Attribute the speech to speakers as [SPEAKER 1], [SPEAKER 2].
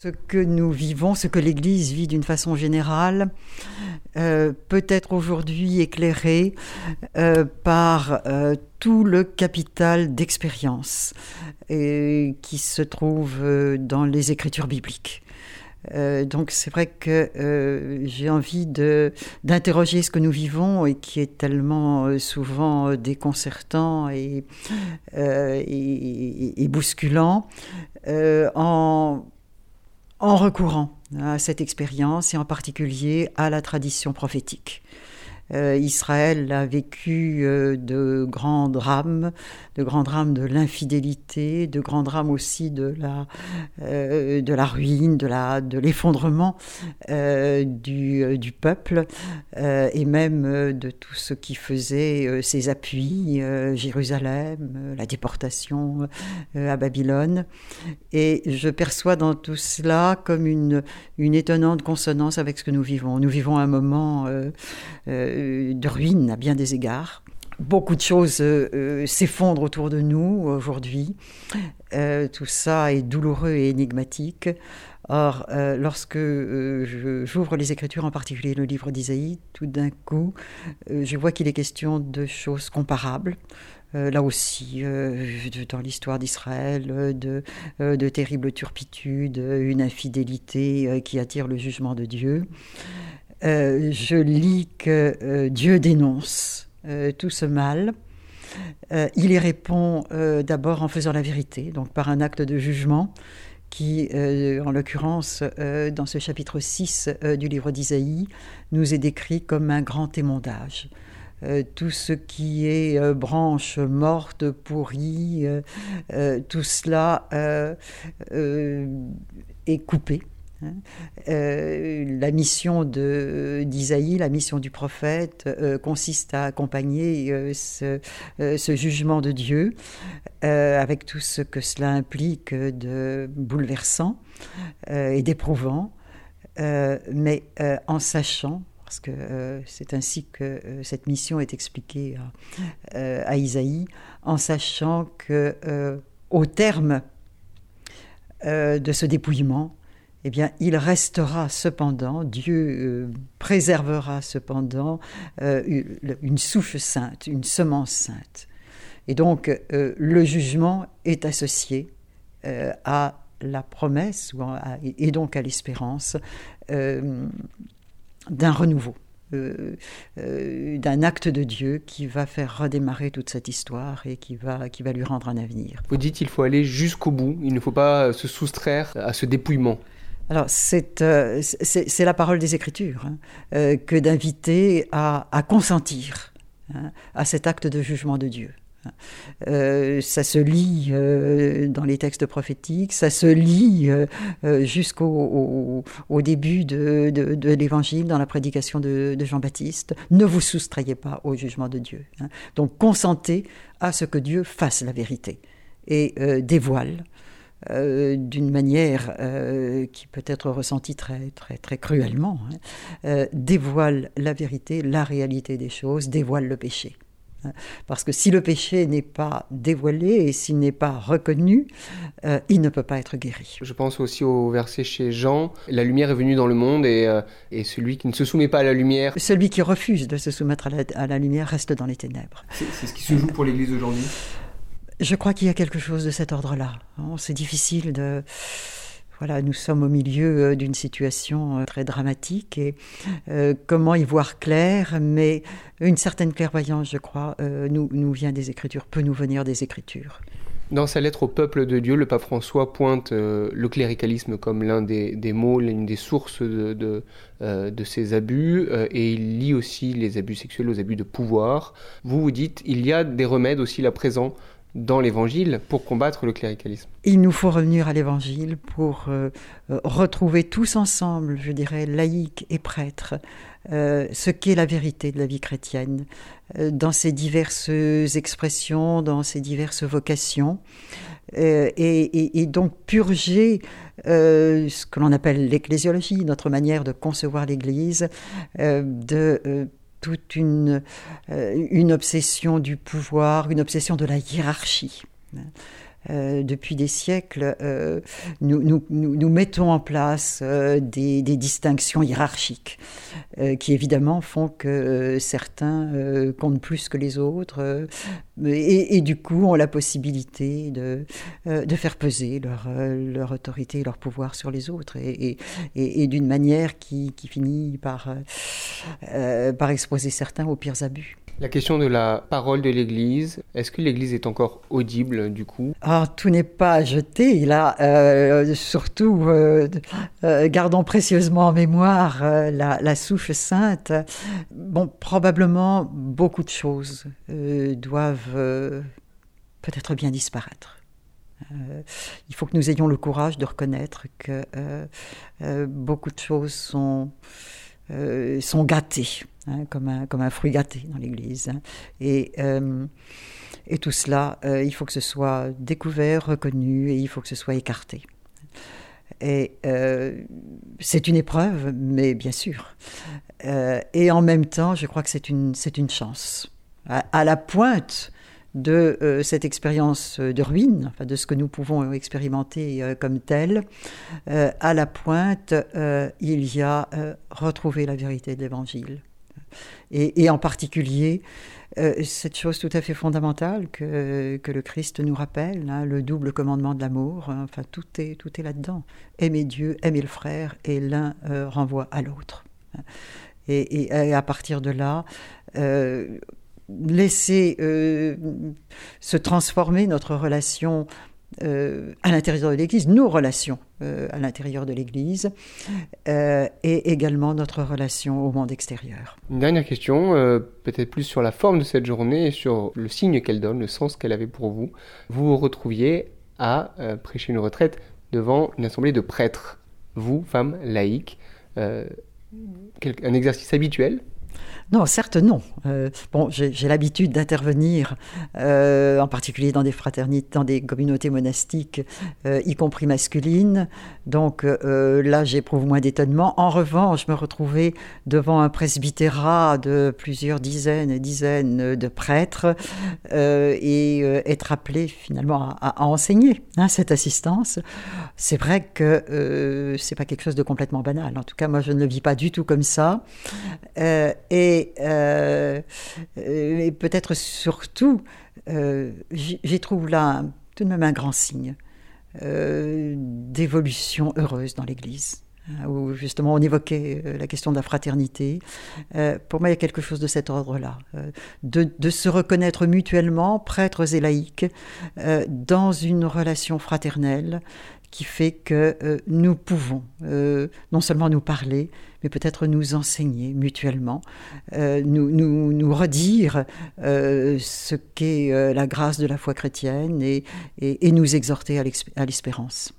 [SPEAKER 1] Ce que nous vivons, ce que l'Église vit d'une façon générale, euh, peut être aujourd'hui éclairé euh, par euh, tout le capital d'expérience qui se trouve dans les écritures bibliques. donc c'est vrai que j'ai envie d'interroger ce que nous vivons et qui est tellement souvent déconcertant et, bousculant en recourant à cette expérience et en particulier à la tradition prophétique. Euh, Israël a vécu euh, de grands drames, de grands drames de l'infidélité, de grands drames aussi de la, euh, de la ruine, de, la, de l'effondrement du, peuple et même de tout ce qui faisait ses appuis, Jérusalem, la déportation à Babylone. Et je perçois dans tout cela comme une, une étonnante consonance avec ce que nous vivons. Nous vivons un moment de ruine à bien des égards. Beaucoup de choses euh, euh, s'effondrent autour de nous aujourd'hui. Euh, tout ça est douloureux et énigmatique. Or, lorsque j'ouvre les Écritures, en particulier le livre d'Isaïe, tout d'un coup, je vois qu'il est question de choses comparables. là aussi, dans l'histoire d'Israël, de, terribles turpitudes, une infidélité qui attire le jugement de Dieu. Euh, je lis que euh, Dieu dénonce euh, tout ce mal. il y répond d'abord en faisant la vérité, donc par un acte de jugement qui, en l'occurrence, dans ce chapitre 6 du livre d'Isaïe, nous est décrit comme un grand émondage. tout ce qui est branche morte, pourrie, tout cela est coupé. Euh, la mission d'Isaïe, la mission du prophète, euh, consiste à accompagner euh, ce, ce, jugement de Dieu avec tout ce que cela implique de bouleversant et d'éprouvant, mais en sachant, parce que c'est ainsi que cette mission est expliquée à, à Isaïe, en sachant que au terme de ce dépouillement, eh bien, il restera cependant, Dieu euh, préservera cependant euh, une souche sainte, une semence sainte. Et donc, euh, le jugement est associé à la promesse et donc à l'espérance d'un renouveau. d'un acte de Dieu qui va faire redémarrer toute cette histoire et qui va, qui va lui rendre un avenir.
[SPEAKER 2] Vous dites qu'il faut aller jusqu'au bout, il ne faut pas se soustraire à ce dépouillement.
[SPEAKER 1] Alors, euh, c'est la parole des Écritures hein, euh, que d'inviter à, consentir hein, à cet acte de jugement de Dieu. Euh, ça se lit dans les textes prophétiques, ça se lit jusqu'au au, début de, l'Évangile, dans la prédication de, Jean-Baptiste. Ne vous soustrayez pas au jugement de Dieu. Hein. Donc consentez à ce que Dieu fasse la vérité et dévoile euh, d'une manière euh, qui peut être ressentie très, très, très cruellement, hein, euh, dévoile la vérité, la réalité des choses, dévoile le péché. Hein. Parce que si le péché n'est pas dévoilé et s'il n'est pas reconnu, il ne peut pas être guéri.
[SPEAKER 2] Je pense aussi au verset chez Jean, la lumière est venue dans le monde et, et celui qui ne se soumet pas à la lumière...
[SPEAKER 1] Celui qui refuse de se soumettre à la, à la lumière reste dans les ténèbres.
[SPEAKER 2] C'est ce qui se joue pour l'Église aujourd'hui?
[SPEAKER 1] Je crois qu'il y a quelque chose de cet ordre-là. C'est difficile de... Voilà, nous sommes au milieu euh, d'une situation euh, très dramatique et euh, comment y voir clair, mais une certaine clairvoyance, je crois, nous, nous vient des Écritures, peut nous venir des Écritures.
[SPEAKER 2] Dans sa lettre au peuple de Dieu, le pape François pointe le cléricalisme comme l'un des, des, mots, l'une des sources de, de, de ces abus, et il lie aussi les abus sexuels aux abus de pouvoir. Vous vous dites, il y a des remèdes aussi là présents dans l'Évangile pour combattre le cléricalisme.
[SPEAKER 1] Il nous faut revenir à l'Évangile pour euh, euh, retrouver tous ensemble, je dirais, laïcs et prêtres, euh, ce qu'est la vérité de la vie chrétienne, dans ses diverses expressions, dans ses diverses vocations, et, et, donc purger ce que l'on appelle l'ecclésiologie, notre manière de concevoir l'Église, de toute une, euh, une obsession du pouvoir, une obsession de la hiérarchie. Depuis des siècles, nous, nous, mettons en place des, des, distinctions hiérarchiques qui évidemment font que certains comptent plus que les autres et, du coup ont la possibilité de, faire peser leur, autorité et leur pouvoir sur les autres et, d'une manière qui, finit euh, par exposer certains aux pires abus.
[SPEAKER 2] La question de la parole de l'Église, est-ce que l'Église est encore audible du coup?
[SPEAKER 1] Ah, Tout n'est pas jeté. Là, euh, surtout, euh, gardons précieusement en mémoire la, souche sainte. Bon, probablement beaucoup de choses doivent peut-être bien disparaître. Euh, il faut que nous ayons le courage de reconnaître que euh, euh, beaucoup de choses sont, sont gâtées, hein, comme, un, comme un fruit gâté dans l'Église. Hein. Et, et tout cela, il faut que ce soit découvert, reconnu, et il faut que ce soit écarté. Et c'est une épreuve, mais bien sûr. et en même temps, je crois que c'est une, c'est une chance. à la pointe de euh, cette expérience de ruine, de ce que nous pouvons expérimenter euh, comme tel, euh, à la pointe, il y a retrouver la vérité de l'Évangile. Et, en particulier, cette chose tout à fait fondamentale que, le Christ nous rappelle, hein, le double commandement de l'amour, hein, enfin tout est, tout est là-dedans. Aimer Dieu, aimer le frère, et l'un renvoie à l'autre. Et, à partir de là, laisser euh, se transformer notre relation euh, à l'intérieur de l'Église, nos relations euh, à l'intérieur de l'Église, et également notre relation au monde extérieur.
[SPEAKER 2] Une dernière question, peut-être plus sur la forme de cette journée et sur le signe qu'elle donne, le sens qu'elle avait pour vous. Vous vous retrouviez à prêcher une retraite devant une assemblée de prêtres, vous, femme laïque. un exercice habituel
[SPEAKER 1] non, certes non. Euh, bon, j'ai l'habitude d'intervenir, euh, en particulier dans des fraternités, dans des communautés monastiques, euh, y compris masculines. Donc là, j'éprouve moins d'étonnement. En revanche, me retrouvais devant un presbytérat de plusieurs dizaines et dizaines de prêtres et être appelé finalement à, enseigner hein, cette assistance. C'est vrai que c'est pas quelque chose de complètement banal. En tout cas, moi, je ne le vis pas du tout comme ça. et euh, et, peut-être surtout, euh, j'y trouve là tout de même un grand signe euh, d'évolution heureuse dans l'Église hein, où justement on évoquait la question de la fraternité. pour moi, il y a quelque chose de cet ordre-là, de, se reconnaître mutuellement, prêtres et laïcs, dans une relation fraternelle qui fait que euh, nous pouvons euh, non seulement nous parler, mais peut-être nous enseigner mutuellement, euh, nous, nous, redire ce qu'est la grâce de la foi chrétienne et nous exhorter à l'espérance.